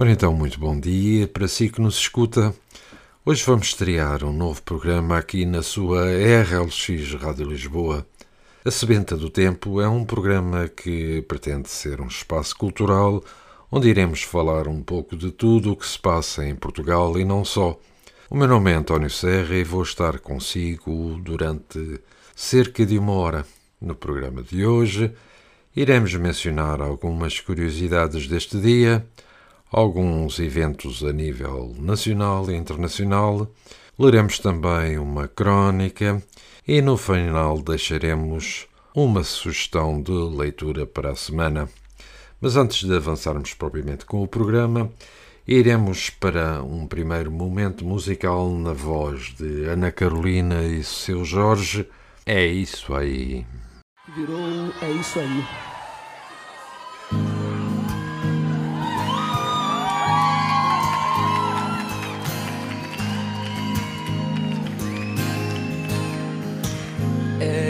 Ora então, muito bom dia para si que nos escuta. Hoje vamos estrear um novo programa aqui na sua RLX Rádio Lisboa. A Sebenta do Tempo é um programa que pretende ser um espaço cultural onde iremos falar um pouco de tudo o que se passa em Portugal e não só. O meu nome é António Serra e vou estar consigo durante cerca de uma hora. No programa de hoje, iremos mencionar algumas curiosidades deste dia alguns eventos a nível nacional e internacional, leremos também uma crónica e no final deixaremos uma sugestão de leitura para a semana. Mas antes de avançarmos propriamente com o programa, iremos para um primeiro momento musical na voz de Ana Carolina e seu Jorge. É isso aí. Virou É isso aí.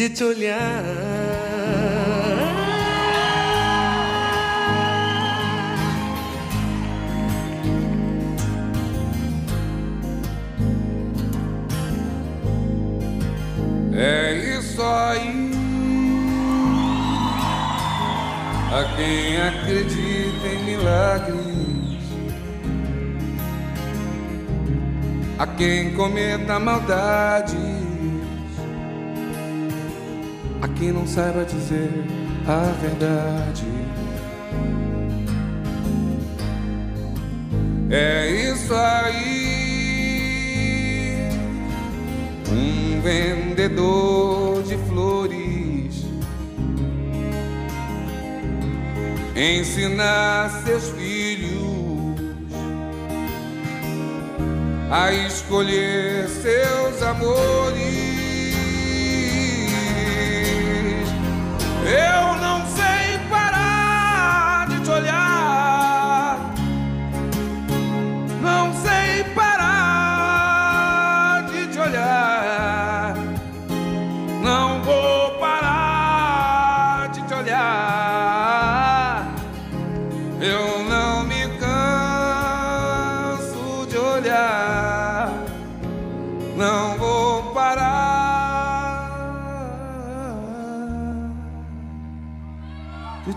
De te olhar. É isso aí. A quem acredita em milagres, a quem cometa maldades, a quem não saiba dizer a verdade. É isso aí. Um vendedor de flores ensinar seus filhos a escolher seus amores. Eu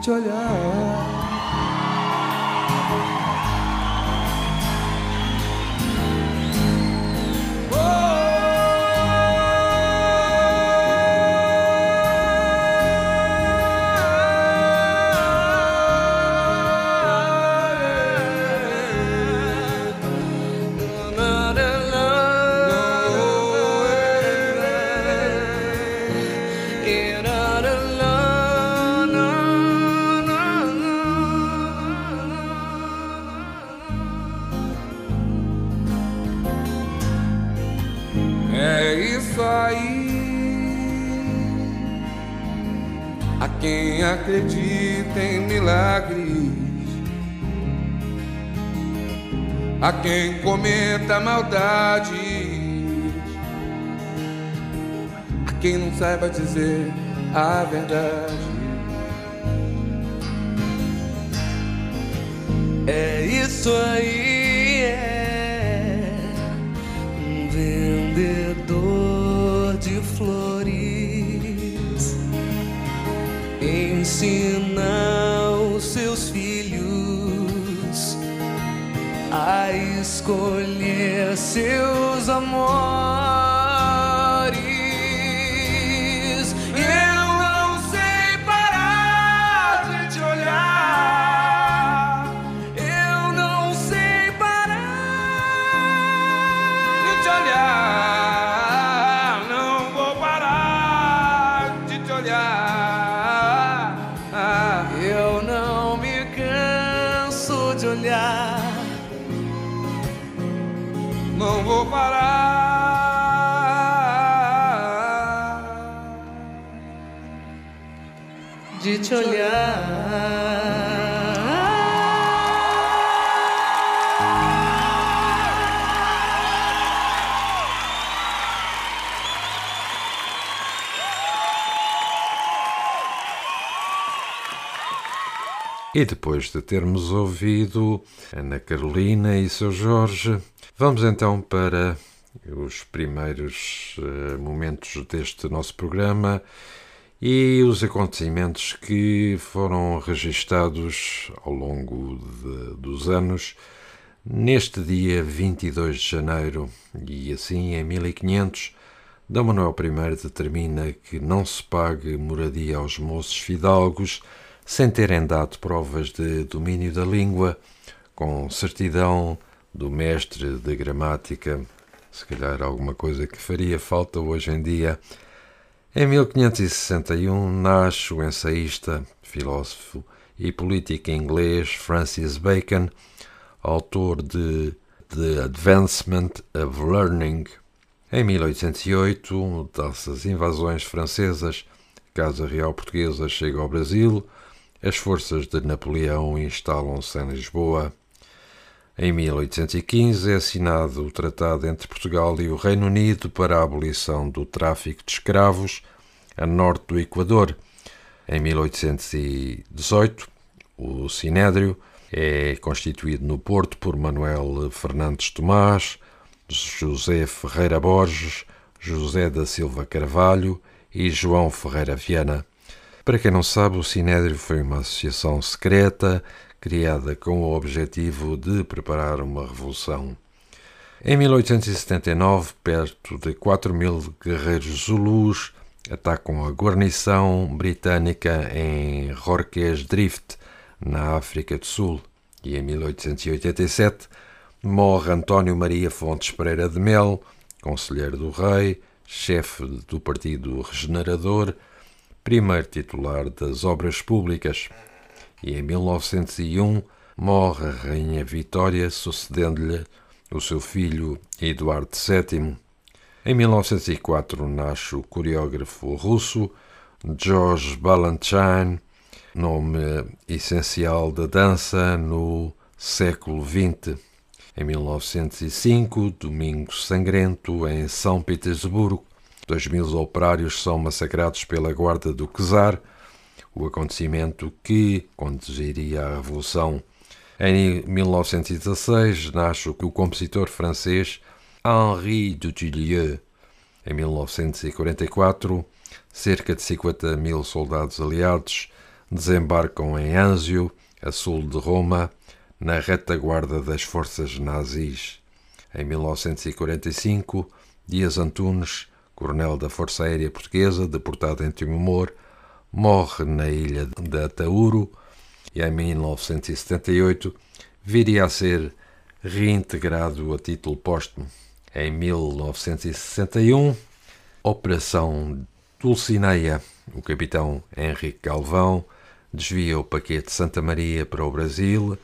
te olhar. A quem cometa maldades, a quem não saiba dizer a verdade. É isso aí, é um vendedor de flores. Ensina escolher seus amores. E depois de termos ouvido Ana Carolina e seu Jorge, vamos então para os primeiros eh, momentos deste nosso programa e os acontecimentos que foram registados ao longo de- dos anos neste dia 22 de janeiro e assim em 1500 D. Manuel I determina que não se pague moradia aos moços fidalgos sem terem dado provas de domínio da língua, com certidão do mestre de gramática, se calhar alguma coisa que faria falta hoje em dia. Em 1561 nasce o ensaísta, filósofo e político inglês Francis Bacon, autor de The Advancement of Learning. Em 1808, das invasões francesas, a Casa Real Portuguesa chega ao Brasil, as forças de Napoleão instalam-se em Lisboa. Em 1815 é assinado o tratado entre Portugal e o Reino Unido para a abolição do tráfico de escravos a norte do Equador. Em 1818, o Sinédrio é constituído no Porto por Manuel Fernandes Tomás, José Ferreira Borges, José da Silva Carvalho e João Ferreira Viana. Para quem não sabe, o Sinédrio foi uma associação secreta criada com o objetivo de preparar uma revolução. Em 1879, perto de 4 mil guerreiros zulus atacam a guarnição britânica em Rorquês Drift, na África do Sul. E em 1887 morre António Maria Fontes Pereira de Mel, conselheiro do rei, chefe do Partido Regenerador, primeiro titular das Obras Públicas. E em 1901 morre a Rainha Vitória, sucedendo-lhe o seu filho Eduardo VII. Em 1904 nasce o coreógrafo russo George Balanchine, nome essencial da dança no século XX. Em 1905, Domingo Sangrento, em São Petersburgo, dois mil operários são massacrados pela guarda do czar, o acontecimento que conduziria à Revolução. Em 1916 nasce o compositor francês Henri Dutilleux. Em 1944, cerca de 50 mil soldados aliados desembarcam em Anzio, a sul de Roma, na retaguarda das forças nazis. Em 1945, Dias Antunes, coronel da Força Aérea Portuguesa, deportado em Timor, morre na ilha de Atauro e em 1978 viria a ser reintegrado a título póstumo. Em 1961, Operação Dulcineia, o capitão Henrique Galvão desvia o paquete Santa Maria para o Brasil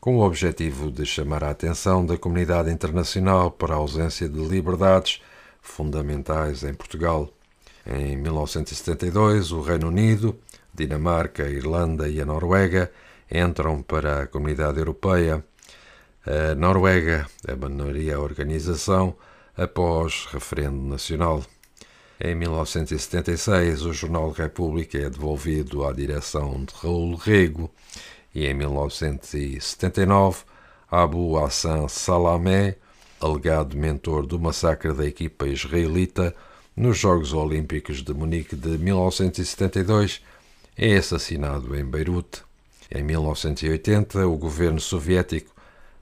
com o objetivo de chamar a atenção da comunidade internacional para a ausência de liberdades fundamentais em Portugal. Em 1972, o Reino Unido, Dinamarca, Irlanda e a Noruega entram para a Comunidade Europeia. A Noruega abandonaria a organização após referendo nacional. Em 1976, o Jornal República é devolvido à direção de Raul Rego e em 1979, Abu Hassan Salamé, alegado mentor do massacre da equipa israelita nos Jogos Olímpicos de Munique de 1972, é assassinado em Beirute. Em 1980, o governo soviético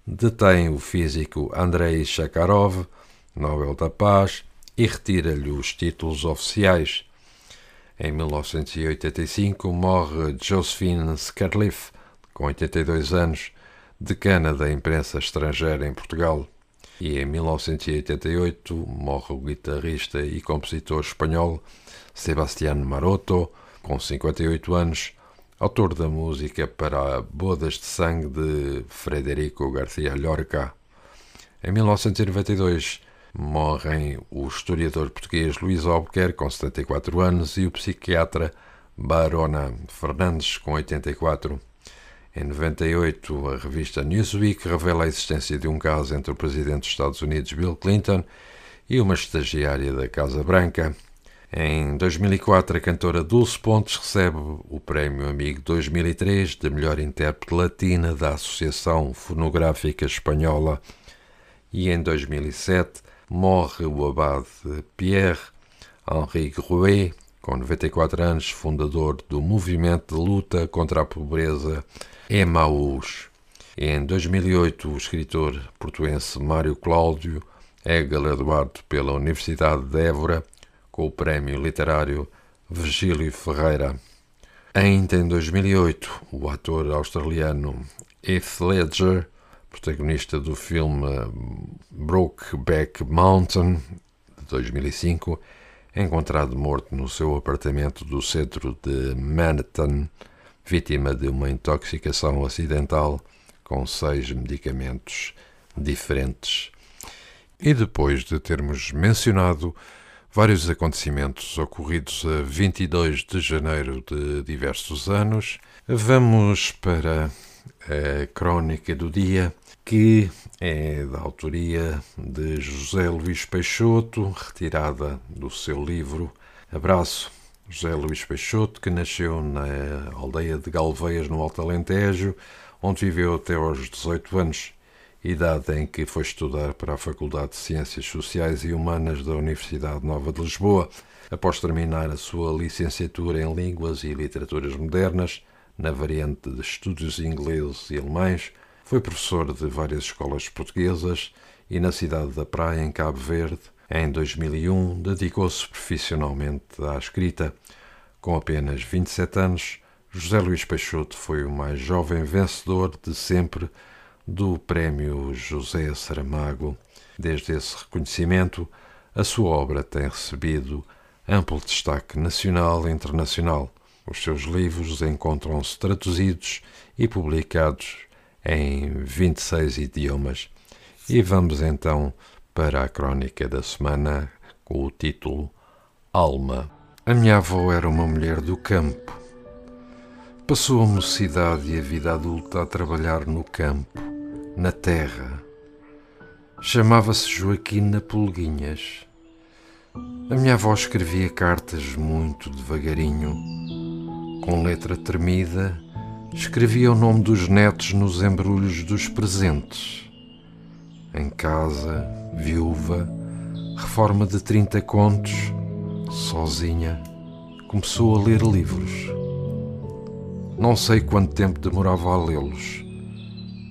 detém o físico Andrei Sakharov, Nobel da Paz, e retira-lhe os títulos oficiais. Em 1985 morre Josephine Scarliffe, com 82 anos, decana da imprensa estrangeira em Portugal. E em 1988 morre o guitarrista e compositor espanhol Sebastián Maroto, com 58 anos, autor da música para Bodas de Sangue de Frederico García Lorca. Em 1992 morrem o historiador português Luís Albuquerque, com 74 anos, e o psiquiatra Barona Fernandes, com 84. Em 98, a revista Newsweek revela a existência de um caso entre o presidente dos Estados Unidos Bill Clinton e uma estagiária da Casa Branca. Em 2004, a cantora Dulce Pontes recebe o Prémio Amigo 2003 de melhor intérprete latina da Associação Fonográfica Espanhola. E em 2007, morre o abade Pierre Henri Grouet, com 94 anos, fundador do movimento de luta contra a pobreza Emaús. Em 2008, o escritor portuense Mário Cláudio é galardoado pela Universidade de Évora com o prémio literário Virgílio Ferreira. Ainda em 2008, o ator australiano Heath Ledger, protagonista do filme Brokeback Mountain, de 2005, é encontrado morto no seu apartamento do centro de Manhattan, vítima de uma intoxicação acidental com seis medicamentos diferentes. E depois de termos mencionado vários acontecimentos ocorridos a 22 de janeiro de diversos anos, vamos para a crónica do dia, que é da autoria de José Luís Peixoto, retirada do seu livro Abraço. José Luís Peixoto, que nasceu na aldeia de Galveias, no Alto Alentejo, onde viveu até aos 18 anos idade em que foi estudar para a Faculdade de Ciências Sociais e Humanas da Universidade Nova de Lisboa. Após terminar a sua licenciatura em Línguas e Literaturas Modernas, na variante de Estudos Ingleses e Alemães, foi professor de várias escolas portuguesas e na cidade da Praia, em Cabo Verde, em 2001, dedicou-se profissionalmente à escrita. Com apenas 27 anos, José Luís Peixoto foi o mais jovem vencedor de sempre do Prémio José Saramago. Desde esse reconhecimento, a sua obra tem recebido amplo destaque nacional e internacional. Os seus livros encontram-se traduzidos e publicados em 26 idiomas. E vamos então para a crónica da semana com o título Alma. A minha avó era uma mulher do campo. Passou a mocidade e a vida adulta a trabalhar no campo na terra. Chamava-se Joaquina Pulguinhas. A minha avó escrevia cartas muito devagarinho. Com letra tremida, escrevia o nome dos netos nos embrulhos dos presentes. Em casa, viúva, reforma de 30 contos, sozinha, começou a ler livros. Não sei quanto tempo demorava a lê-los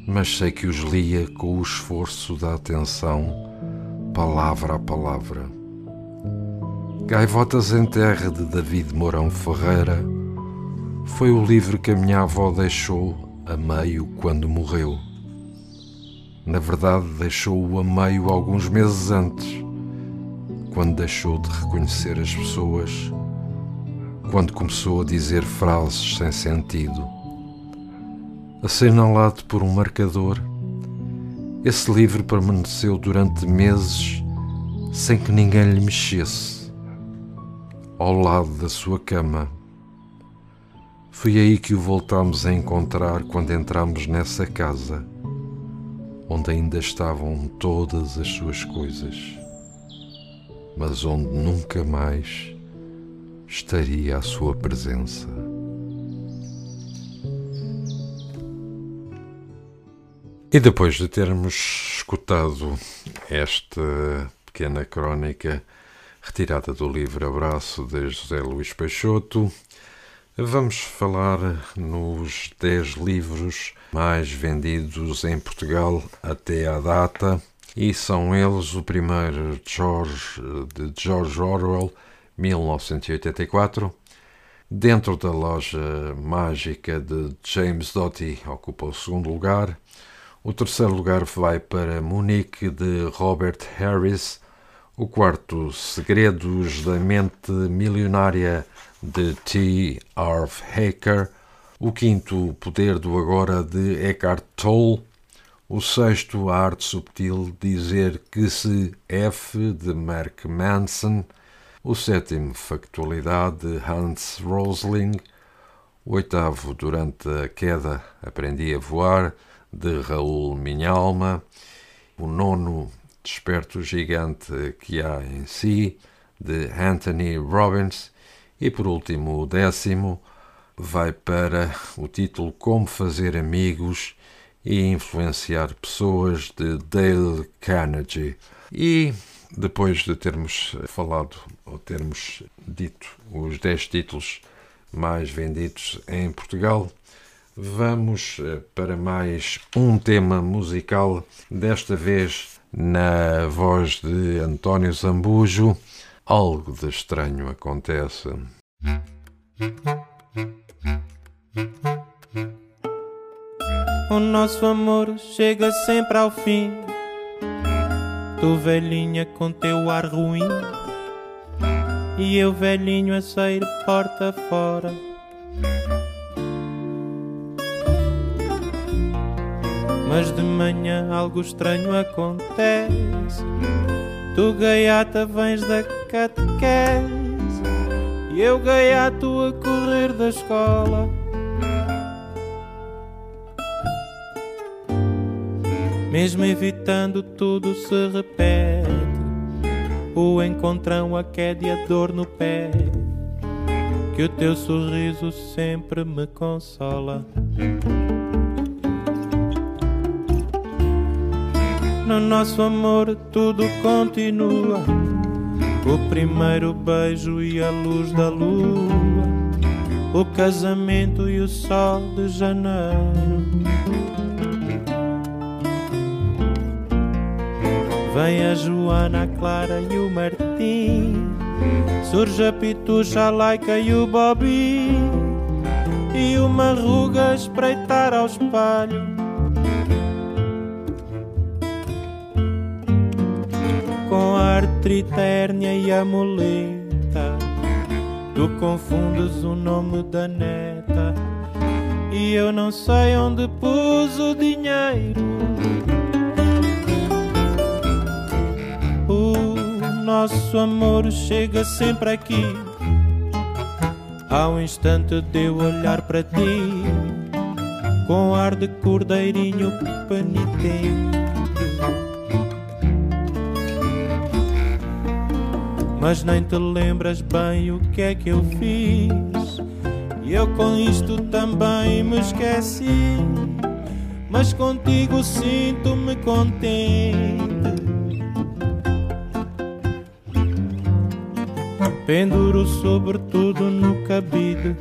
mas sei que os lia com o esforço da atenção, palavra a palavra. Gaivotas em Terra de David Mourão Ferreira foi o livro que a minha avó deixou a meio quando morreu. Na verdade, deixou-o a meio alguns meses antes, quando deixou de reconhecer as pessoas, quando começou a dizer frases sem sentido assinalado por um marcador. Esse livro permaneceu durante meses sem que ninguém lhe mexesse, ao lado da sua cama. Foi aí que o voltámos a encontrar quando entramos nessa casa, onde ainda estavam todas as suas coisas, mas onde nunca mais estaria a sua presença. E depois de termos escutado esta pequena crónica retirada do livro Abraço de José Luís Peixoto, vamos falar nos 10 livros mais vendidos em Portugal até à data, e são eles o primeiro George, de George Orwell, 1984, Dentro da loja mágica de James Doty ocupa o segundo lugar. O terceiro lugar vai para Munique de Robert Harris. O quarto, Segredos da Mente Milionária de T. Arv Haker. O quinto, Poder do Agora de Eckhart Tolle. O sexto, A Arte Subtil Dizer que se F de Mark Manson. O sétimo, Factualidade de Hans Rosling. O oitavo, Durante a Queda Aprendi a Voar de Raul Minhalma. O nono, Desperto Gigante que há em si de Anthony Robbins. E por último, o décimo, vai para o título Como Fazer Amigos e Influenciar Pessoas de Dale Carnegie. E depois de termos falado ou termos dito os 10 títulos mais vendidos em Portugal, vamos para mais um tema musical, desta vez na voz de António Zambujo. Algo de estranho acontece. O nosso amor chega sempre ao fim. Tu velhinha com teu ar ruim. E eu velhinho a sair porta fora. Mas de manhã algo estranho acontece Tu gaiata vens da catequese. E eu gaiato a correr da escola. Mesmo evitando tudo se repete O encontrão, a queda e a dor no pé. Que o teu sorriso sempre me consola No nosso amor tudo continua. O primeiro beijo e a luz da lua. O casamento e o sol de janeiro. Vem a Joana, a Clara e o Martim. Surge a Pitucha, a Laica e o Bobby E uma ruga a espreitar ao espelho Com a artrite, a hérnia e a muleta Tu confundes o nome da neta E eu não sei onde pus o dinheiro nosso amor chega sempre aqui. Ao instante de eu olhar para ti, com ar de cordeirinho penitente. Mas nem te lembras bem o que é que eu fiz. E eu com isto também me esqueci. Mas contigo sinto-me contente. Penduro sobretudo no cabide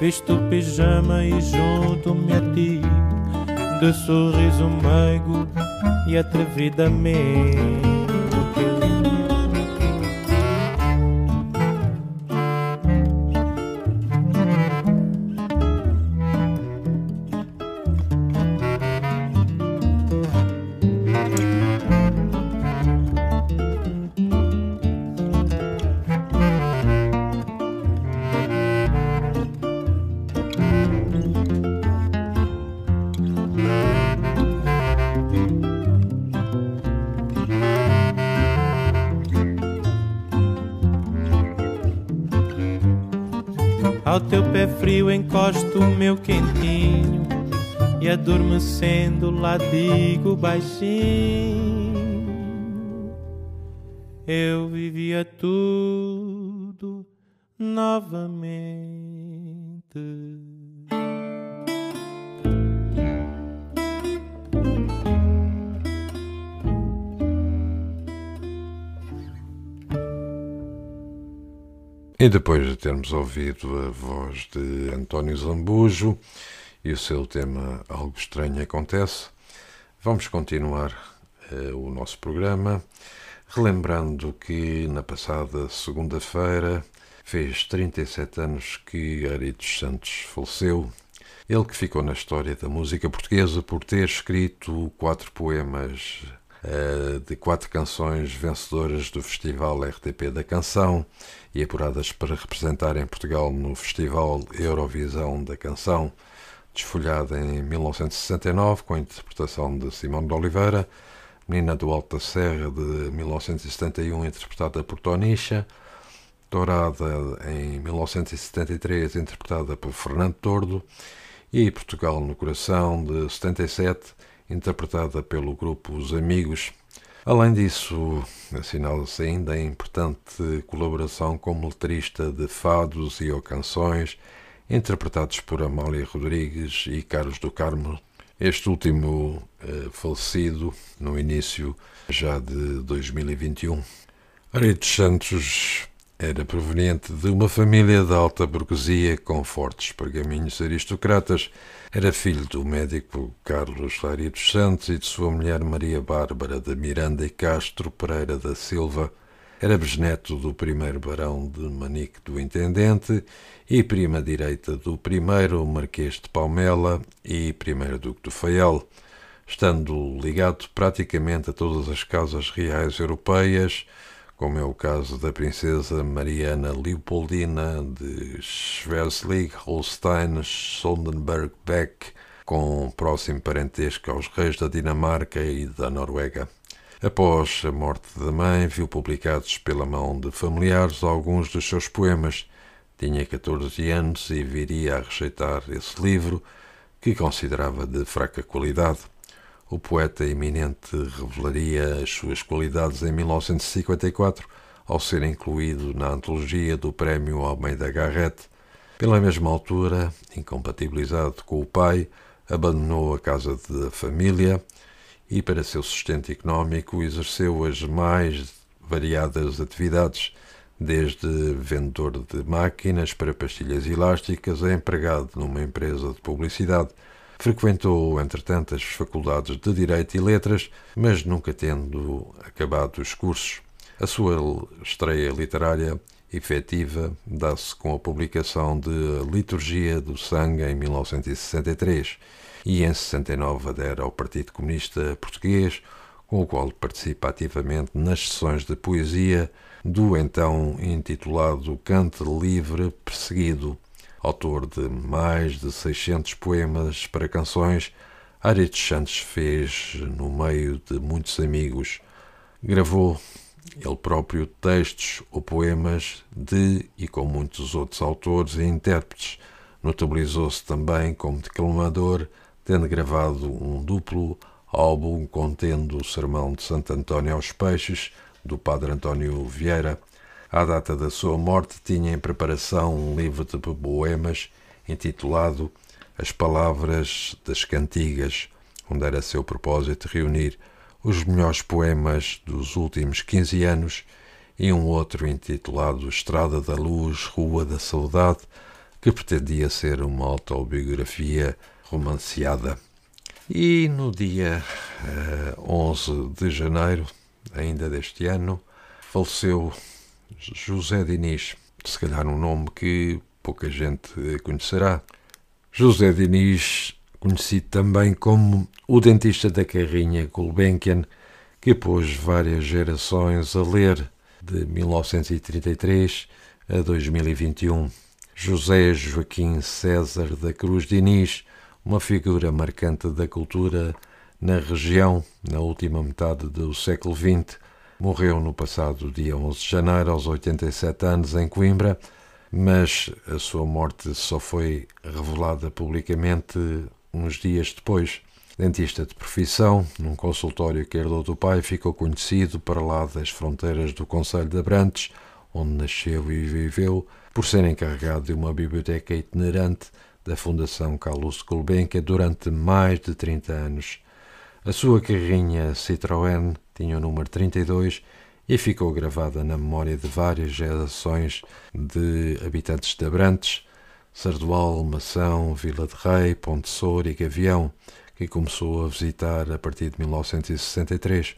Visto pijama e junto-me a ti De sorriso meigo e atrevidamente Ao teu pé frio encosto o meu quentinho e adormecendo lá digo baixinho. Eu vivia tudo novamente. E depois de termos ouvido a voz de António Zambujo e o seu tema Algo Estranho Acontece, vamos continuar uh, o nosso programa, relembrando que na passada segunda-feira fez 37 anos que Aritos Santos faleceu. Ele que ficou na história da música portuguesa por ter escrito quatro poemas uh, de quatro canções vencedoras do Festival RTP da Canção e apuradas para representar em Portugal no Festival Eurovisão da Canção, desfolhada em 1969 com a interpretação de Simão de Oliveira, Menina do Alto da Serra de 1971 interpretada por Tonicha, Dourada em 1973 interpretada por Fernando Tordo e Portugal no Coração de 77 interpretada pelo grupo Os Amigos. Além disso, assinala-se ainda a importante colaboração como letrista de fados e ou canções interpretados por Amália Rodrigues e Carlos do Carmo, este último eh, falecido no início já de 2021. Aritos Santos era proveniente de uma família de alta burguesia com fortes pergaminhos aristocratas. Era filho do médico Carlos Lari dos Santos e de sua mulher Maria Bárbara de Miranda e Castro Pereira da Silva. Era bisneto do primeiro barão de Manique do Intendente e prima direita do primeiro Marquês de Palmela e primeiro Duque do Faial, estando ligado praticamente a todas as casas reais europeias, como é o caso da princesa Mariana Leopoldina de Schleswig-Holstein-Sonderburg-Beck, com próximo parentesco aos reis da Dinamarca e da Noruega. Após a morte da mãe, viu publicados pela mão de familiares alguns dos seus poemas. Tinha 14 anos e viria a rejeitar esse livro, que considerava de fraca qualidade o poeta eminente revelaria as suas qualidades em 1954, ao ser incluído na antologia do Prémio Almeida Garrett. Pela mesma altura, incompatibilizado com o pai, abandonou a casa da família e, para seu sustento económico, exerceu as mais variadas atividades, desde vendedor de máquinas para pastilhas elásticas a empregado numa empresa de publicidade Frequentou, entretanto, as faculdades de Direito e Letras, mas nunca tendo acabado os cursos. A sua estreia literária efetiva dá-se com a publicação de Liturgia do Sangue em 1963 e em 69 adera ao Partido Comunista Português, com o qual participa ativamente nas sessões de poesia do então intitulado Cante Livre Perseguido, Autor de mais de 600 poemas para canções, Aritos Santos fez no meio de muitos amigos. Gravou ele próprio textos ou poemas de e com muitos outros autores e intérpretes. Notabilizou-se também como declamador, tendo gravado um duplo álbum contendo o Sermão de Santo António aos Peixes, do Padre António Vieira, à data da sua morte, tinha em preparação um livro de poemas intitulado As Palavras das Cantigas, onde era seu propósito reunir os melhores poemas dos últimos 15 anos e um outro intitulado Estrada da Luz, Rua da Saudade, que pretendia ser uma autobiografia romanceada. E no dia uh, eh, 11 de janeiro, ainda deste ano, faleceu José Diniz, se calhar um nome que pouca gente conhecerá. José Diniz, conhecido também como o dentista da carrinha Gulbenkian, que pôs várias gerações a ler de 1933 a 2021. José Joaquim César da Cruz Diniz, uma figura marcante da cultura na região na última metade do século XX, Morreu no passado dia 11 de janeiro, aos 87 anos, em Coimbra. mas a sua morte só foi revelada publicamente uns dias depois. Dentista de profissão, num consultório que herdou do pai, ficou conhecido para lá das fronteiras do Conselho de Abrantes, onde nasceu e viveu, por ser encarregado de uma biblioteca itinerante da Fundação Carlos Gulbenkian durante mais de 30 anos. A sua carrinha Citroën tinha o número 32 e ficou gravada na memória de várias gerações de habitantes de Abrantes, Sardual, Mação, Vila de Rei, Ponte Sour e Gavião, que começou a visitar a partir de 1963.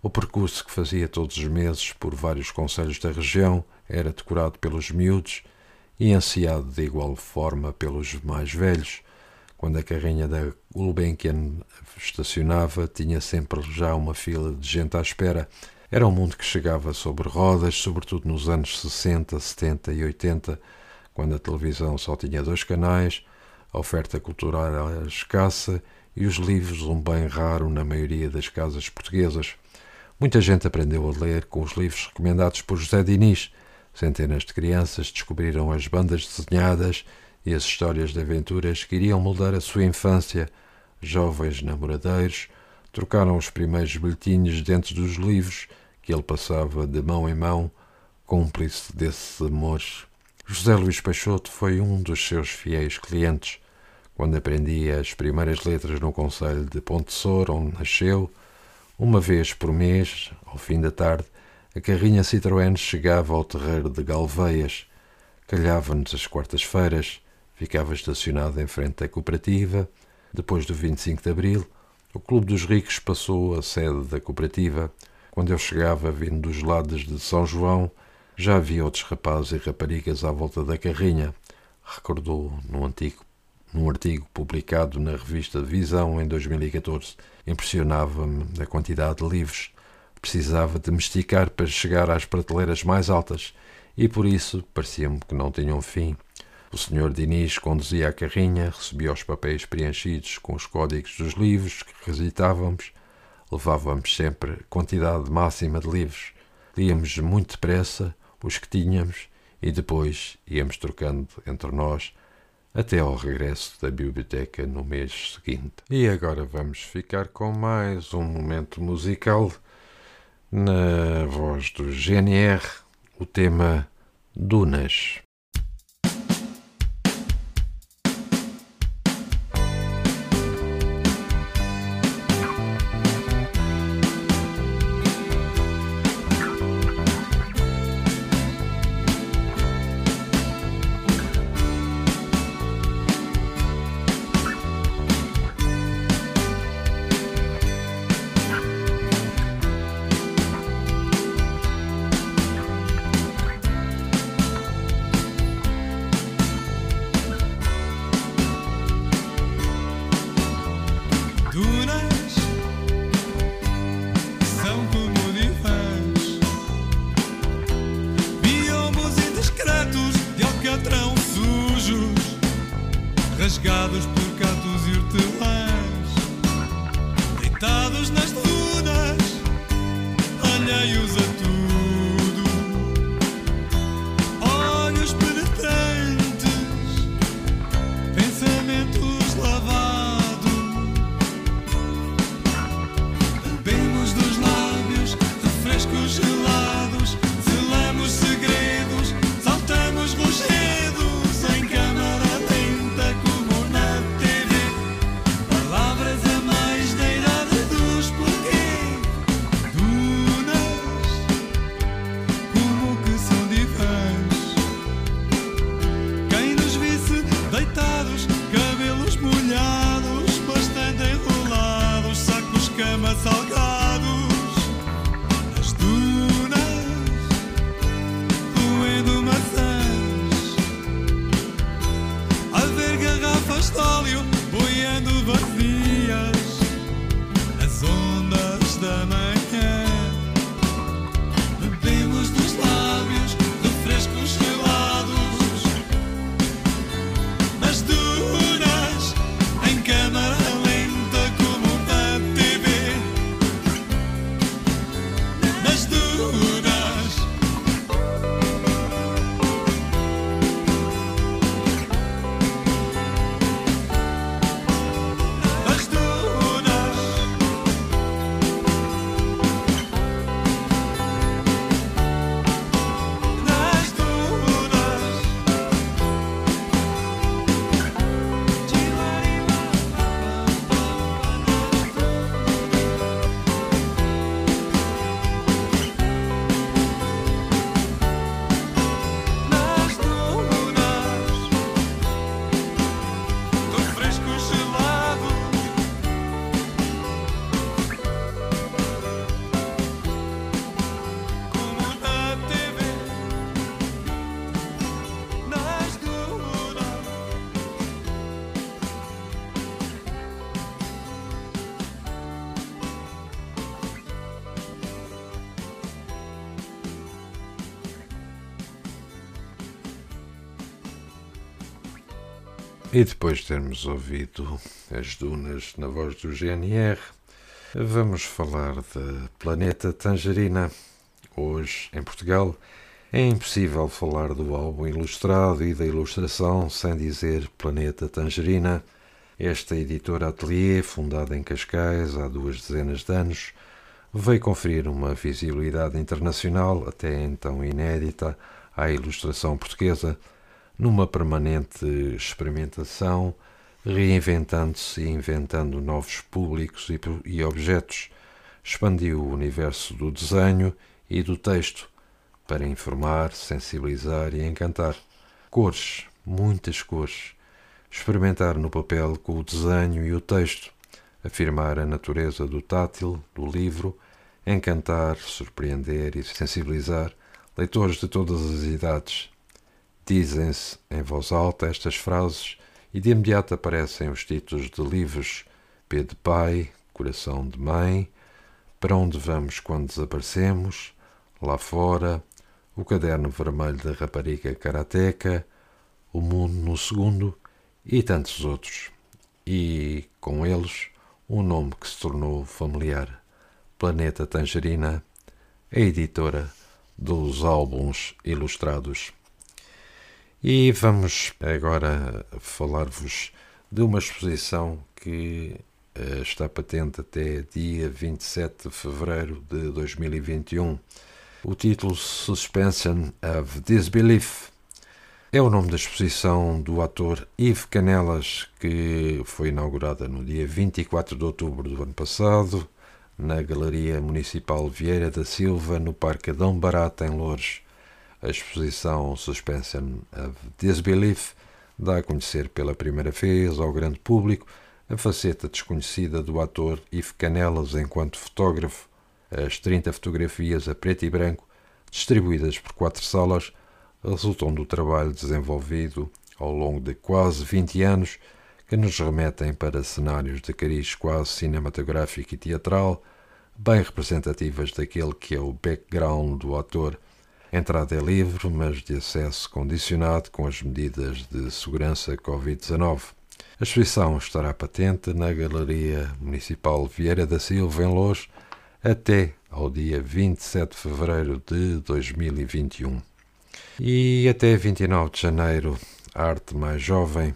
O percurso que fazia todos os meses por vários conselhos da região era decorado pelos miúdos e ansiado de igual forma pelos mais velhos. Quando a carrinha da Gulbenkian estacionava, tinha sempre já uma fila de gente à espera. Era um mundo que chegava sobre rodas, sobretudo nos anos 60, 70 e 80, quando a televisão só tinha dois canais, a oferta cultural era escassa e os livros um bem raro na maioria das casas portuguesas. Muita gente aprendeu a ler com os livros recomendados por José Diniz. Centenas de crianças descobriram as bandas desenhadas e as histórias de aventuras que iriam moldar a sua infância. Jovens namoradeiros trocaram os primeiros bilhetinhos dentro dos livros que ele passava de mão em mão, cúmplice desses amores. José Luís Peixoto foi um dos seus fiéis clientes. Quando aprendia as primeiras letras no Conselho de Ponte Sour, onde nasceu, uma vez por mês, ao fim da tarde, a carrinha Citroën chegava ao terreiro de Galveias. Calhava-nos as quartas-feiras, ficava estacionado em frente à cooperativa. Depois do 25 de Abril, o Clube dos Ricos passou a sede da cooperativa. Quando eu chegava, vindo dos lados de São João, já havia outros rapazes e raparigas à volta da carrinha, recordou no antigo num artigo publicado na revista Visão em 2014. Impressionava-me a quantidade de livros. Precisava de me esticar para chegar às prateleiras mais altas e por isso parecia-me que não tinham fim. O senhor Diniz conduzia a carrinha, recebia os papéis preenchidos com os códigos dos livros que recitávamos. Levávamos sempre quantidade máxima de livros. Líamos muito depressa os que tínhamos e depois íamos trocando entre nós até ao regresso da biblioteca no mês seguinte. E agora vamos ficar com mais um momento musical na voz do GNR, o tema Dunas. Dunas E depois de termos ouvido as dunas na voz do GNR, vamos falar da Planeta Tangerina. Hoje, em Portugal, é impossível falar do álbum ilustrado e da ilustração sem dizer Planeta Tangerina. Esta editora Atelier, fundada em Cascais há duas dezenas de anos, veio conferir uma visibilidade internacional, até então inédita, à ilustração portuguesa numa permanente experimentação, reinventando-se e inventando novos públicos e, e objetos, expandiu o universo do desenho e do texto para informar, sensibilizar e encantar. Cores, muitas cores. Experimentar no papel com o desenho e o texto, afirmar a natureza do tátil, do livro, encantar, surpreender e sensibilizar. Leitores de todas as idades, Dizem-se em voz alta estas frases e de imediato aparecem os títulos de livros P de Pai, Coração de Mãe, Para onde vamos quando desaparecemos, Lá fora, O Caderno Vermelho da Rapariga Karateca, O Mundo no Segundo e tantos outros. E, com eles, um nome que se tornou familiar: Planeta Tangerina, a editora dos álbuns ilustrados. E vamos agora falar-vos de uma exposição que uh, está patente até dia 27 de fevereiro de 2021. O título Suspension of Disbelief é o nome da exposição do ator Yves Canelas, que foi inaugurada no dia 24 de outubro do ano passado na Galeria Municipal Vieira da Silva, no Parque Adão Barata, em Lourdes. A exposição Suspension of Disbelief dá a conhecer pela primeira vez ao grande público a faceta desconhecida do ator Yves Canelas enquanto fotógrafo. As 30 fotografias a preto e branco, distribuídas por quatro salas, resultam do trabalho desenvolvido ao longo de quase 20 anos que nos remetem para cenários de cariz quase cinematográfico e teatral, bem representativas daquele que é o background do ator entrada é livre, mas de acesso condicionado com as medidas de segurança Covid-19. A exposição estará patente na Galeria Municipal Vieira da Silva, em Lourdes, até ao dia 27 de fevereiro de 2021. E até 29 de janeiro, a Arte Mais Jovem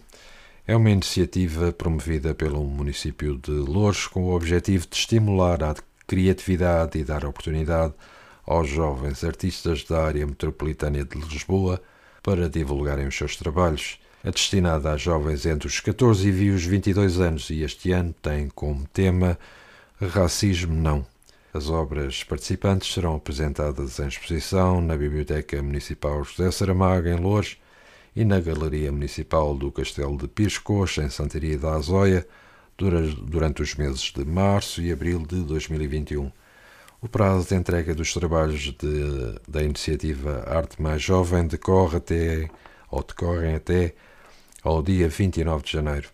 é uma iniciativa promovida pelo município de Lourdes com o objetivo de estimular a criatividade e dar oportunidade aos jovens artistas da área metropolitana de Lisboa para divulgarem os seus trabalhos. É destinada a jovens entre os 14 e os 22 anos e este ano tem como tema Racismo Não. As obras participantes serão apresentadas em exposição na Biblioteca Municipal José Saramago, em Lourdes, e na Galeria Municipal do Castelo de Piscos, em Santaria da Azóia, durante os meses de março e abril de 2021. O prazo de entrega dos trabalhos de, da iniciativa Arte Mais Jovem decorre até, ou decorrem até ao dia 29 de janeiro.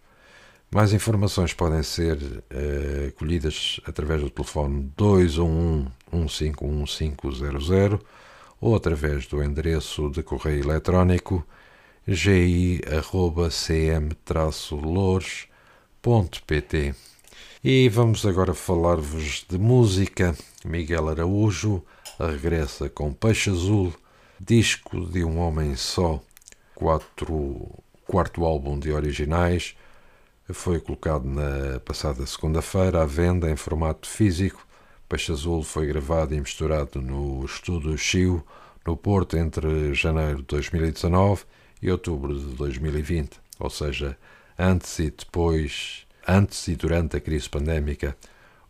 Mais informações podem ser uh, colhidas através do telefone 211 151500 ou através do endereço de correio eletrónico gi.cm-loures.pt. E vamos agora falar-vos de música. Miguel Araújo regressa com Peixe Azul, disco de um homem só, quatro, quarto álbum de originais. Foi colocado na passada segunda-feira à venda em formato físico. Peixe Azul foi gravado e misturado no Estúdio Chiu, no Porto, entre janeiro de 2019 e outubro de 2020, ou seja, antes e depois Antes e durante a crise pandémica,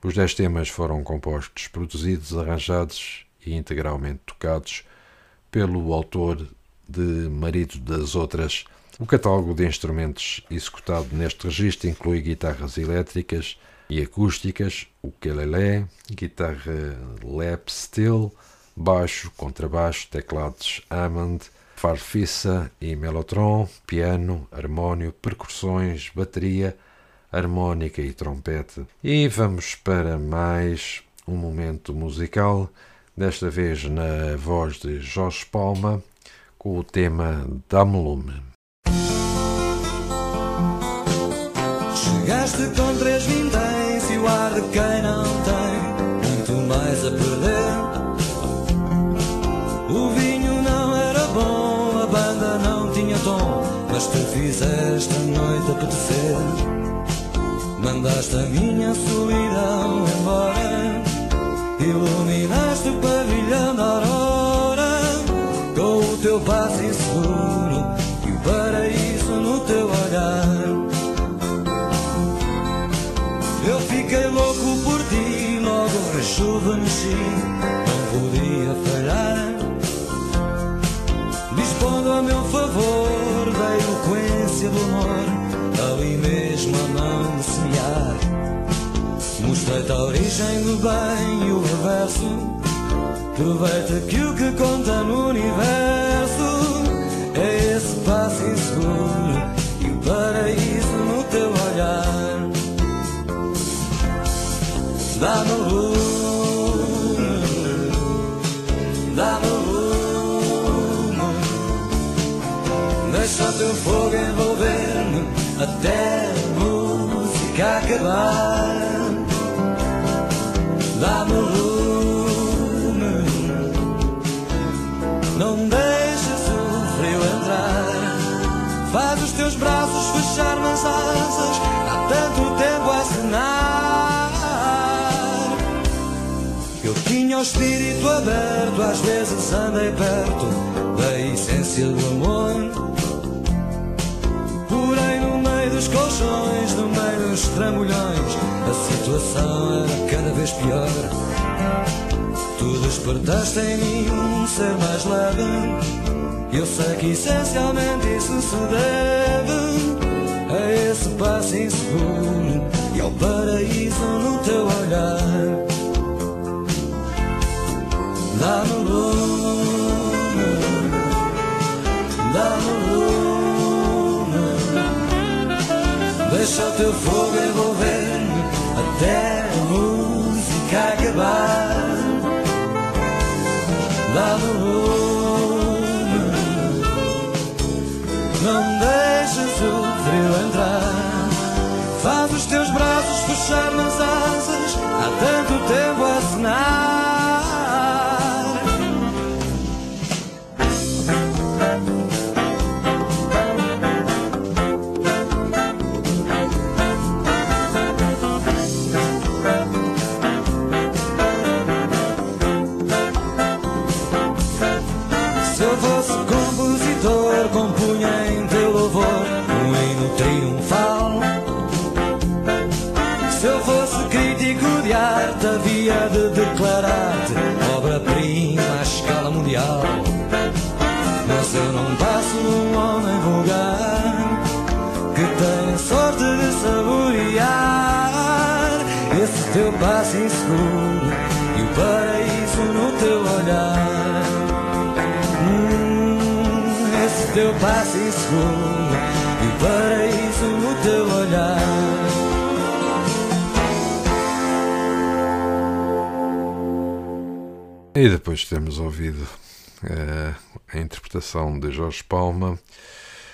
os dez temas foram compostos, produzidos, arranjados e integralmente tocados pelo autor de Marido das Outras. O catálogo de instrumentos executado neste registro inclui guitarras elétricas e acústicas, ukulele, guitarra lap steel, baixo, contrabaixo, teclados Hammond, farfisa e melotron, piano, harmónio, percussões, bateria, harmónica e trompete. E vamos para mais um momento musical, desta vez na voz de Jorge Palma, com o tema Damlume. Chegaste com três vinténs e o ar de quem Mandaste a minha solidão embora, iluminaste o pavilhão da aurora com o teu passo inseguro e o paraíso no teu olhar. Eu fiquei louco por ti, logo rejuvenesci, não podia falhar. Dispondo a meu favor da eloquência do amor, mesmo a mão semear. Mostrei-te a origem do bem e o reverso. Aproveita que o que conta no universo é esse passo inseguro e o paraíso no teu olhar. Dá-me lume, dá-me lume, deixa teu fogo envolver-me até o espírito aberto, às vezes andei perto da essência do amor. Porém, no meio dos colchões, no meio dos trambolhões, a situação era cada vez pior. Tu despertaste em mim um ser mais leve. Eu sei que essencialmente isso se deve a esse passo inseguro e ao paraíso no teu olhar. Dá-me lume, deixa o teu fogo envolver-me até a música acabar. Dá-me lume, não deixes o frio entrar. Faz os teus braços fechar nas asas, há tanto tempo a assinar. Teu passo inseguro e o paraíso no teu olhar. Hum, esse teu passo inseguro e o paraíso no teu olhar. E depois temos ouvido eh, a interpretação de Jorge Palma.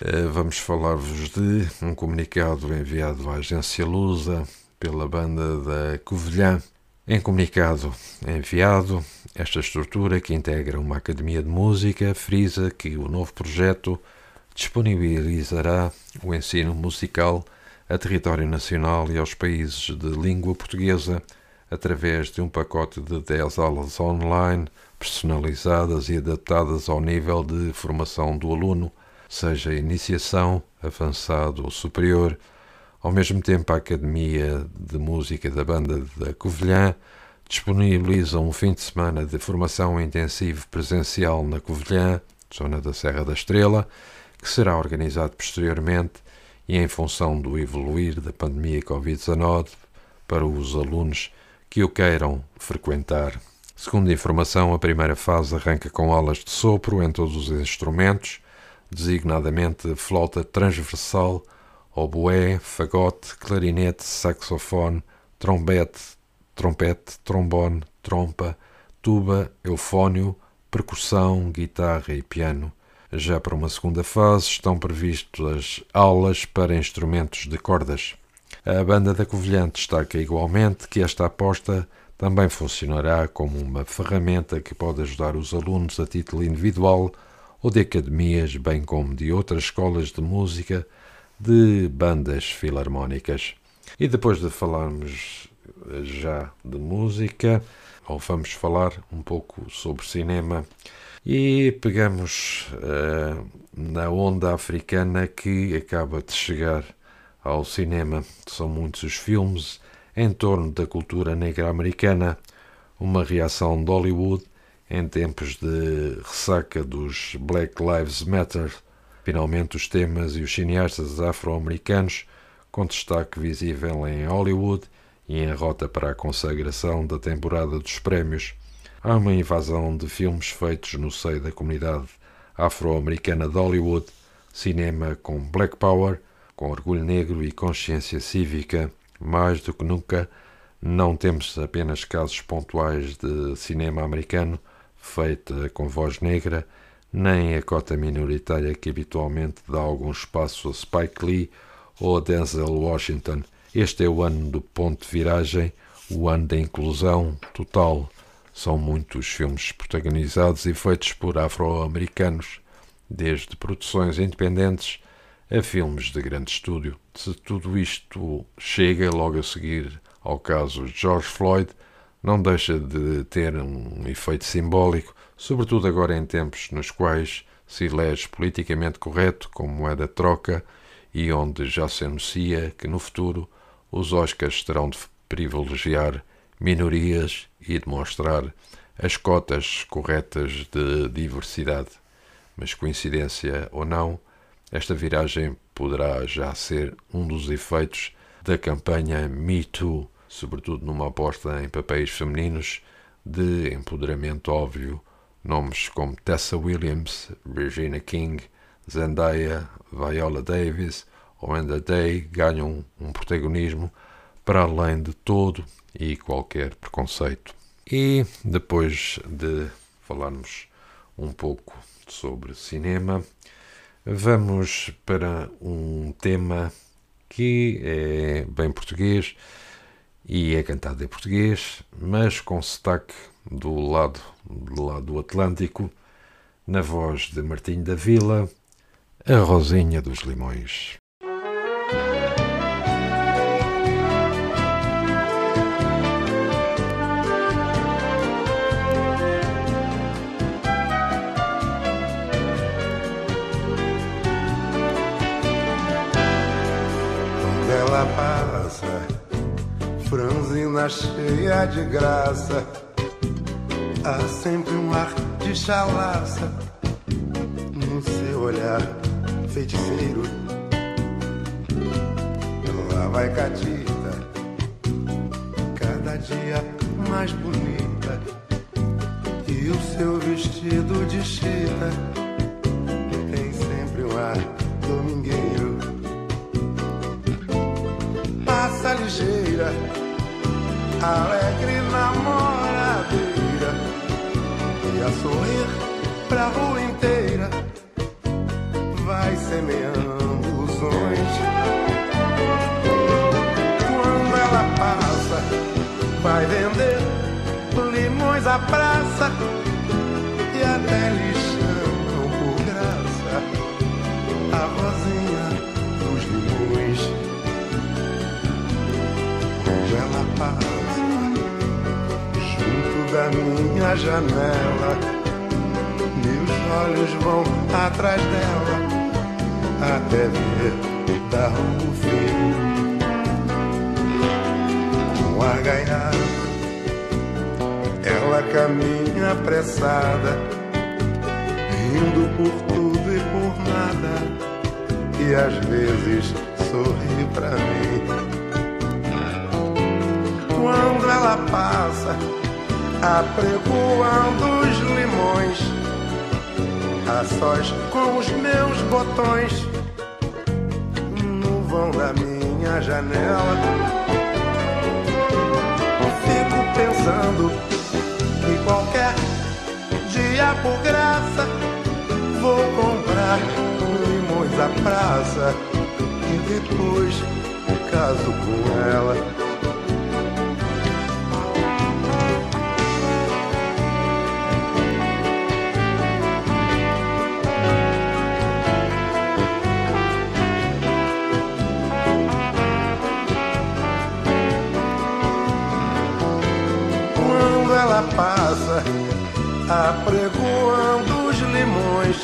Eh, vamos falar-vos de um comunicado enviado à agência Lusa pela banda da Covilhã. Em comunicado enviado, esta estrutura, que integra uma academia de música, frisa que o novo projeto disponibilizará o ensino musical a território nacional e aos países de língua portuguesa através de um pacote de 10 aulas online personalizadas e adaptadas ao nível de formação do aluno, seja iniciação, avançado ou superior. Ao mesmo tempo, a Academia de Música da Banda da Covilhã disponibiliza um fim de semana de formação intensivo presencial na Covilhã, zona da Serra da Estrela, que será organizado posteriormente e em função do evoluir da pandemia Covid-19 para os alunos que o queiram frequentar. Segundo a informação, a primeira fase arranca com aulas de sopro em todos os instrumentos, designadamente flauta transversal, oboé, fagote, clarinete, saxofone, trombete, trompete, trombone, trompa, tuba, eufónio, percussão, guitarra e piano. Já para uma segunda fase estão previstas aulas para instrumentos de cordas. A banda da Covilhã destaca igualmente que esta aposta também funcionará como uma ferramenta que pode ajudar os alunos a título individual ou de academias, bem como de outras escolas de música, de bandas filarmónicas. E depois de falarmos já de música, ou vamos falar um pouco sobre cinema, e pegamos uh, na onda africana que acaba de chegar ao cinema. São muitos os filmes em torno da cultura negra americana, uma reação de Hollywood em tempos de ressaca dos Black Lives Matter. Finalmente, os temas e os cineastas afro-americanos, com destaque visível em Hollywood e em rota para a consagração da temporada dos prémios. Há uma invasão de filmes feitos no seio da comunidade afro-americana de Hollywood, cinema com Black Power, com orgulho negro e consciência cívica. Mais do que nunca, não temos apenas casos pontuais de cinema americano feita com voz negra, nem a cota minoritária que habitualmente dá algum espaço a Spike Lee ou a Denzel Washington. Este é o ano do ponto de viragem, o ano da inclusão total. São muitos filmes protagonizados e feitos por afro-americanos, desde produções independentes a filmes de grande estúdio. Se tudo isto chega logo a seguir ao caso de George Floyd, não deixa de ter um efeito simbólico, sobretudo agora em tempos nos quais se elege politicamente correto como moeda de troca e onde já se anuncia que no futuro os Oscars terão de privilegiar minorias e demonstrar as cotas corretas de diversidade. Mas coincidência ou não, esta viragem poderá já ser um dos efeitos da campanha Me Too, sobretudo numa aposta em papéis femininos de empoderamento óbvio, nomes como Tessa Williams, Regina King, Zendaya, Viola Davis ou Amanda Day ganham um protagonismo para além de todo e qualquer preconceito. E depois de falarmos um pouco sobre cinema, vamos para um tema que é bem português e é cantado em português, mas com sotaque do lado, do lado do Atlântico, na voz de Martinho da Vila, a Rosinha dos Limões. ela passa, franzina cheia de graça, há sempre um ar de chalaça no seu olhar feiticeiro. Lá vai Catita, cada dia mais bonita, e o seu vestido de chita tem sempre um ar domingueiro. Passa ligeira, alegre namoradeira, e a sorrir pra rua inteira, vai semeando sonhos. Quando ela passa, vai vender limões à praça, e até lhe chamam por graça a rosinha dos limões ela passa da minha janela. Meus olhos vão atrás dela até ver dar o fim. Com a gaiada, ela caminha apressada, rindo por tudo e por nada. E às vezes sorri pra mim quando ela passa, apregoando os limões, a sós com os meus botões, no vão da minha janela. Fico pensando que qualquer dia por graça vou comprar limões à praça e depois caso com ela. Apregoando os limões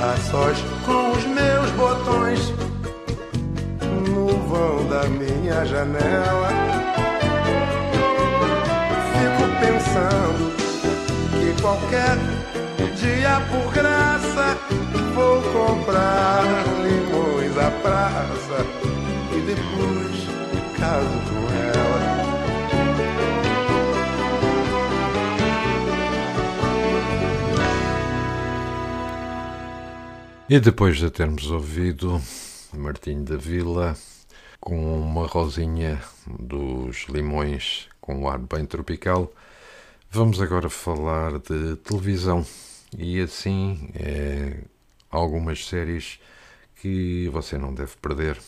a sós com os meus botões no vão da minha janela. Fico pensando que qualquer dia por graça vou comprar limões à praça e depois caso com ela. E depois de termos ouvido Martinho da Vila com uma rosinha dos limões com um ar bem tropical, vamos agora falar de televisão e assim é, algumas séries que você não deve perder.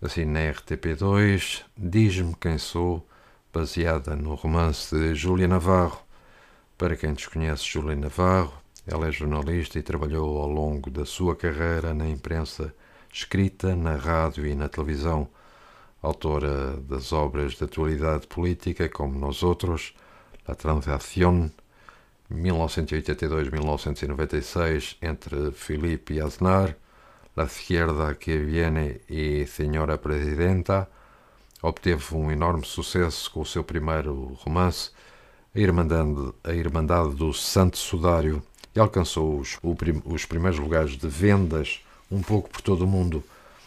Assim na RTP2, Diz-me Quem Sou, baseada no romance de Júlia Navarro. Para quem desconhece Júlia Navarro, ela é jornalista e trabalhou ao longo da sua carreira na imprensa escrita, na rádio e na televisão. Autora das obras de atualidade política como Nós Outros, La Transación, 1982-1996, entre Filipe e Aznar, La Izquierda que Viene e Senhora Presidenta, obteve um enorme sucesso com o seu primeiro romance, A Irmandade, a Irmandade do Santo Sudário, e alcançou os, prim, os primeiros lugares de vendas um pouco por todo o mundo.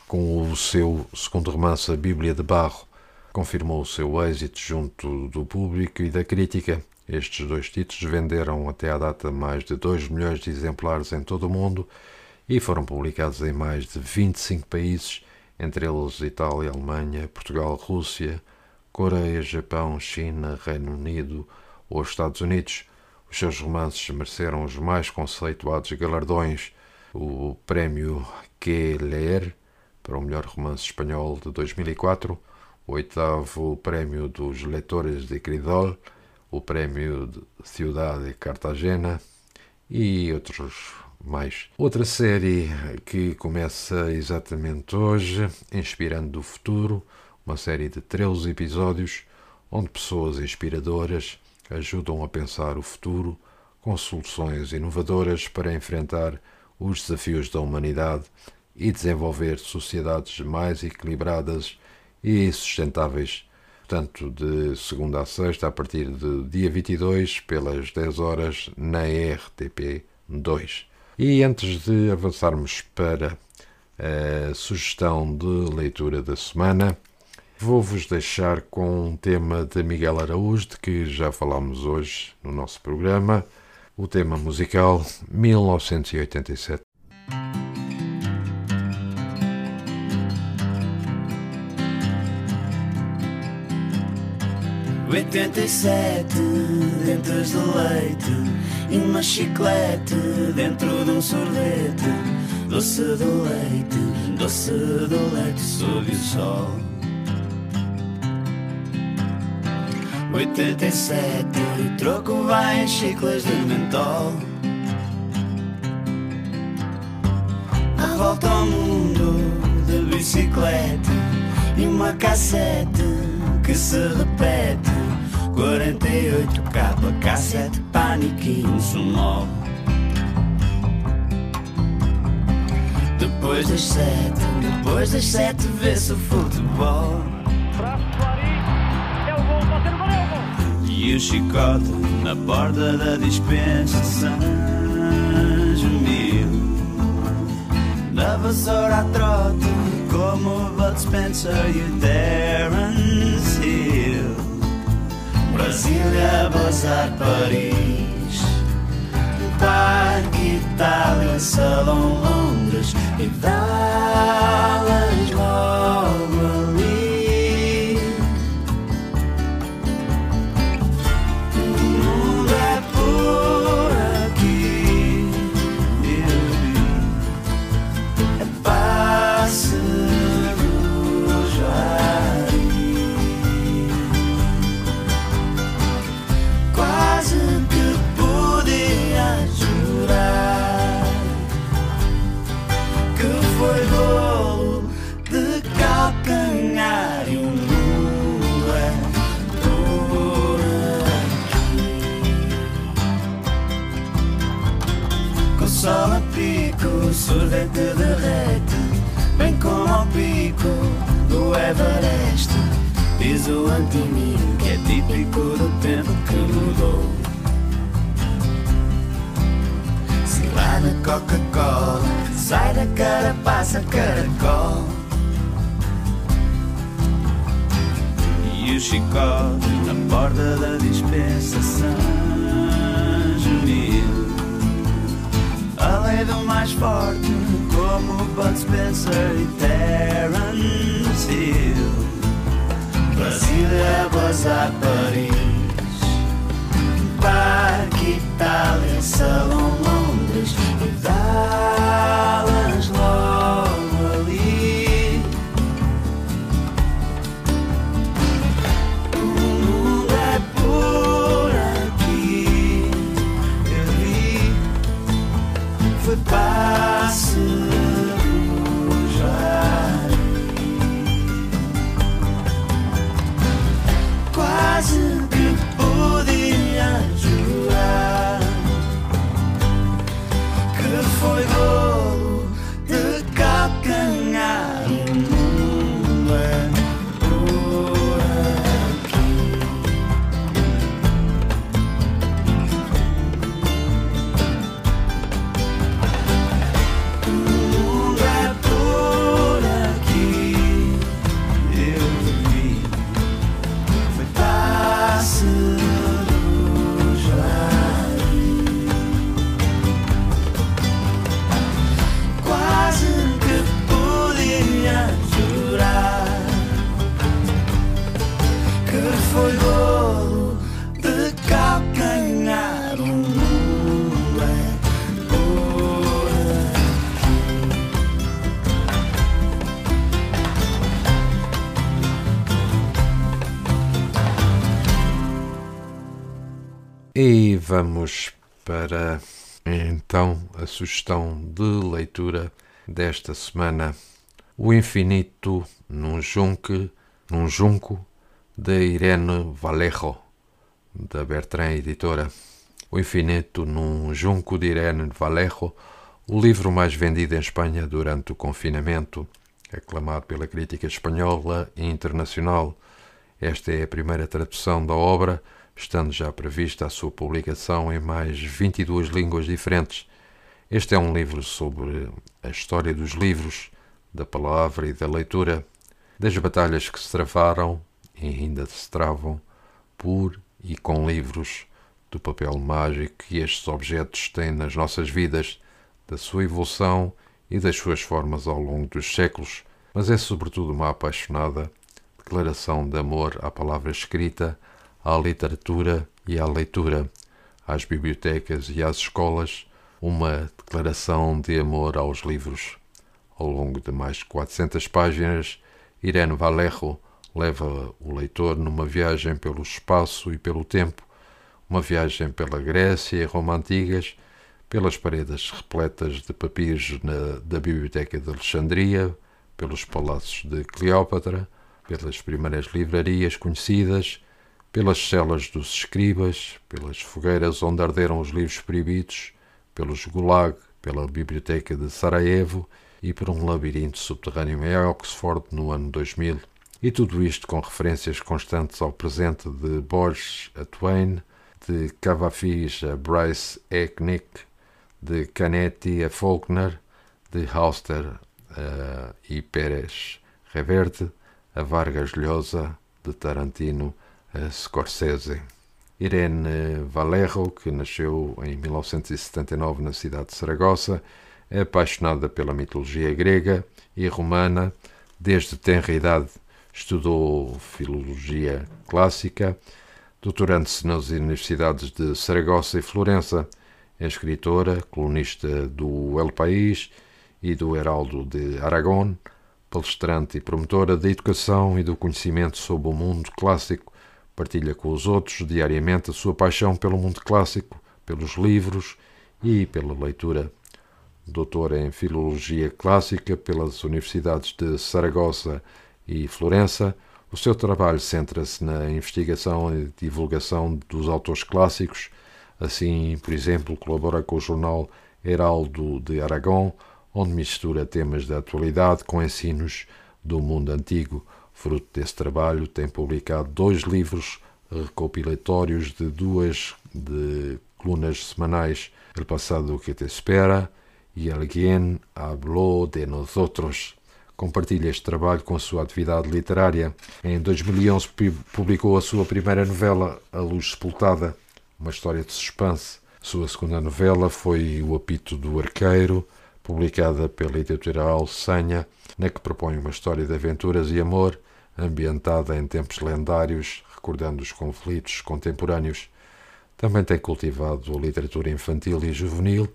Com o seu segundo romance, A Bíblia de Barro, confirmou o seu êxito junto do público e da crítica. Estes dois títulos venderam até à data mais de 2 milhões de exemplares em todo o mundo e foram publicados em mais de 25 países, entre eles Itália, Alemanha, Portugal, Rússia, Coreia, Japão, China, Reino Unido ou Estados Unidos. Os seus romances mereceram os mais conceituados galardões: o Prémio Que Leer para o melhor romance espanhol de 2004, o oitavo Prémio dos Leitores de Cridol, o Prémio de Ciudad de Cartagena e outros mais. Outra série que começa exatamente hoje, Inspirando o Futuro, uma série de 13 episódios onde pessoas inspiradoras ajudam a pensar o futuro com soluções inovadoras para enfrentar os desafios da humanidade e desenvolver sociedades mais equilibradas e sustentáveis, tanto de segunda a sexta, a partir de dia 22, pelas 10 horas, na RTP2. E antes de avançarmos para a sugestão de leitura da semana, Vou-vos deixar com um tema de Miguel Araújo, de que já falámos hoje no nosso programa, o tema musical 1987. Oitenta e sete dentes de leite e uma chiclete dentro de um sorvete. Doce do leite, doce do leite sob o sol. 87 o troco vai em chiclas de mentol. A volta ao mundo de bicicleta e uma cassete que se repete. 48 capa, cassete, paniquinho, sumol. Depois das sete, depois das sete vê-se o futebol. E o chicote na porta da dispensa São Mil. Na vassoura a trote Como o Bud Spencer e o Terence Hill. Brasília, Bazar, Paris. Parque, Itália, Salão, Londres E Dallas logo ali sol a pico, sorvete derrete, bem como ao pico do Everest. O antimir que é típico do tempo que mudou. Cilada Coca-Cola, sai da carapaça caracol. E o chicote na porta da dispensação A lei do mais forte, como Bud Spencer e Terence Hill. Brasil é Bazar Paris, Parque Itália, Salão Londres e vamos para então a sugestão de leitura desta semana: O Infinito num Junque, num Junco, de Irene Vallejo, da Bertrand Editora. O Infinito num Junco de Irene Vallejo, o livro mais vendido em Espanha durante o confinamento, aclamado pela crítica espanhola e internacional. Esta é a primeira tradução da obra, estando já prevista a sua publicação em mais 22 línguas diferentes. Este é um livro sobre a história dos livros, da palavra e da leitura, das batalhas que se travaram e ainda se travam por e com livros, do papel mágico que estes objetos têm nas nossas vidas, da sua evolução e das suas formas ao longo dos séculos, mas é sobretudo uma apaixonada declaração de amor à palavra escrita, à literatura e à leitura, às bibliotecas e às escolas, uma declaração de amor aos livros. Ao longo de mais de 400 páginas, Irene Vallejo leva o leitor numa viagem pelo espaço e pelo tempo, uma viagem pela Grécia e Roma antigas, pelas paredes repletas de papiros na, da Biblioteca de Alexandria, pelos palácios de Cleópatra, pelas primeiras livrarias conhecidas, pelas celas dos escribas, pelas fogueiras onde arderam os livros proibidos, pelos gulag, pela Biblioteca de Sarajevo e por um labirinto subterrâneo em Oxford no ano 2000. E tudo isto com referências constantes ao presente de Borges a Twain, de Cavafis a Bryce Eknick, de Canetti a Faulkner, de Auster a e Pérez Reverte, a Vargas Llosa, de Tarantino Scorsese. Irene Vallejo, que nasceu em 1979 na cidade de Saragossa, é apaixonada pela mitologia grega e romana. Desde tenra idade estudou filologia clássica, doutorando-se nas universidades de Saragossa e Florença. É escritora, colunista do El País e do Heraldo de Aragón, palestrante e promotora da educação e do conhecimento sobre o mundo clássico. Partilha com os outros diariamente a sua paixão pelo mundo clássico, pelos livros e pela leitura. Doutora em Filologia Clássica pelas Universidades de Saragossa e Florença, o seu trabalho centra-se na investigação e divulgação dos autores clássicos. Assim, por exemplo, colabora com o jornal Heraldo de Aragão, onde mistura temas da atualidade com ensinos do mundo antigo. Fruto desse trabalho, tem publicado dois livros recopilatórios de duas de colunas semanais, El passado que te espera e Alguien habló de nosotros. Compartilha este trabalho com a sua atividade literária. Em 2011 publicou a sua primeira novela, A Luz Sepultada, uma história de suspense. Sua segunda novela foi O Apito do Arqueiro, publicada pela editorial Senha, na que propõe uma história de aventuras e amor ambientada em tempos lendários, recordando os conflitos contemporâneos. Também tem cultivado a literatura infantil e juvenil,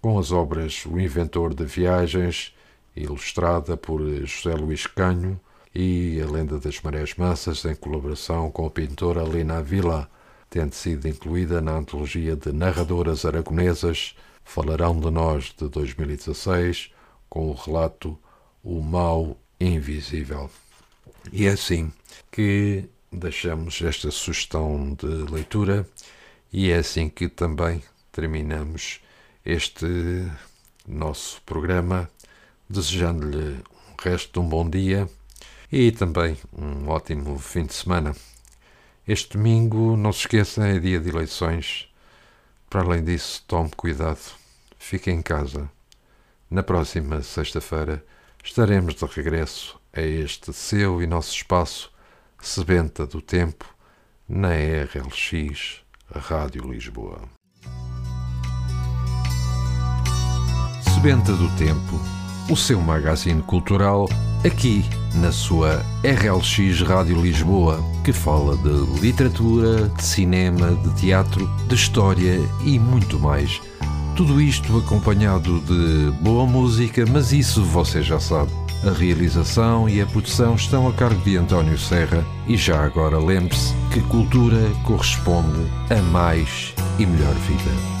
com as obras O Inventor de Viagens, ilustrada por José Luís Canho, e A Lenda das Marés Mansas, em colaboração com a pintora Lina Vila, tendo sido incluída na antologia de narradoras aragonesas Falarão de Nós de 2016, com o relato O Mal Invisível. E é assim que deixamos esta sugestão de leitura e é assim que também terminamos este nosso programa, desejando-lhe um resto de um bom dia e também um ótimo fim de semana. Este domingo, não se esqueça, é dia de eleições. Para além disso, tome cuidado, fique em casa. Na próxima sexta-feira estaremos de regresso a este seu e nosso espaço, Sebenta do Tempo, na RLX Rádio Lisboa. Sebenta do Tempo, o seu magazine cultural, aqui na sua RLX Rádio Lisboa, que fala de literatura, de cinema, de teatro, de história e muito mais. Tudo isto acompanhado de boa música, mas isso você já sabe. A realização e a produção estão a cargo de António Serra e já agora lembre-se que cultura corresponde a mais e melhor vida.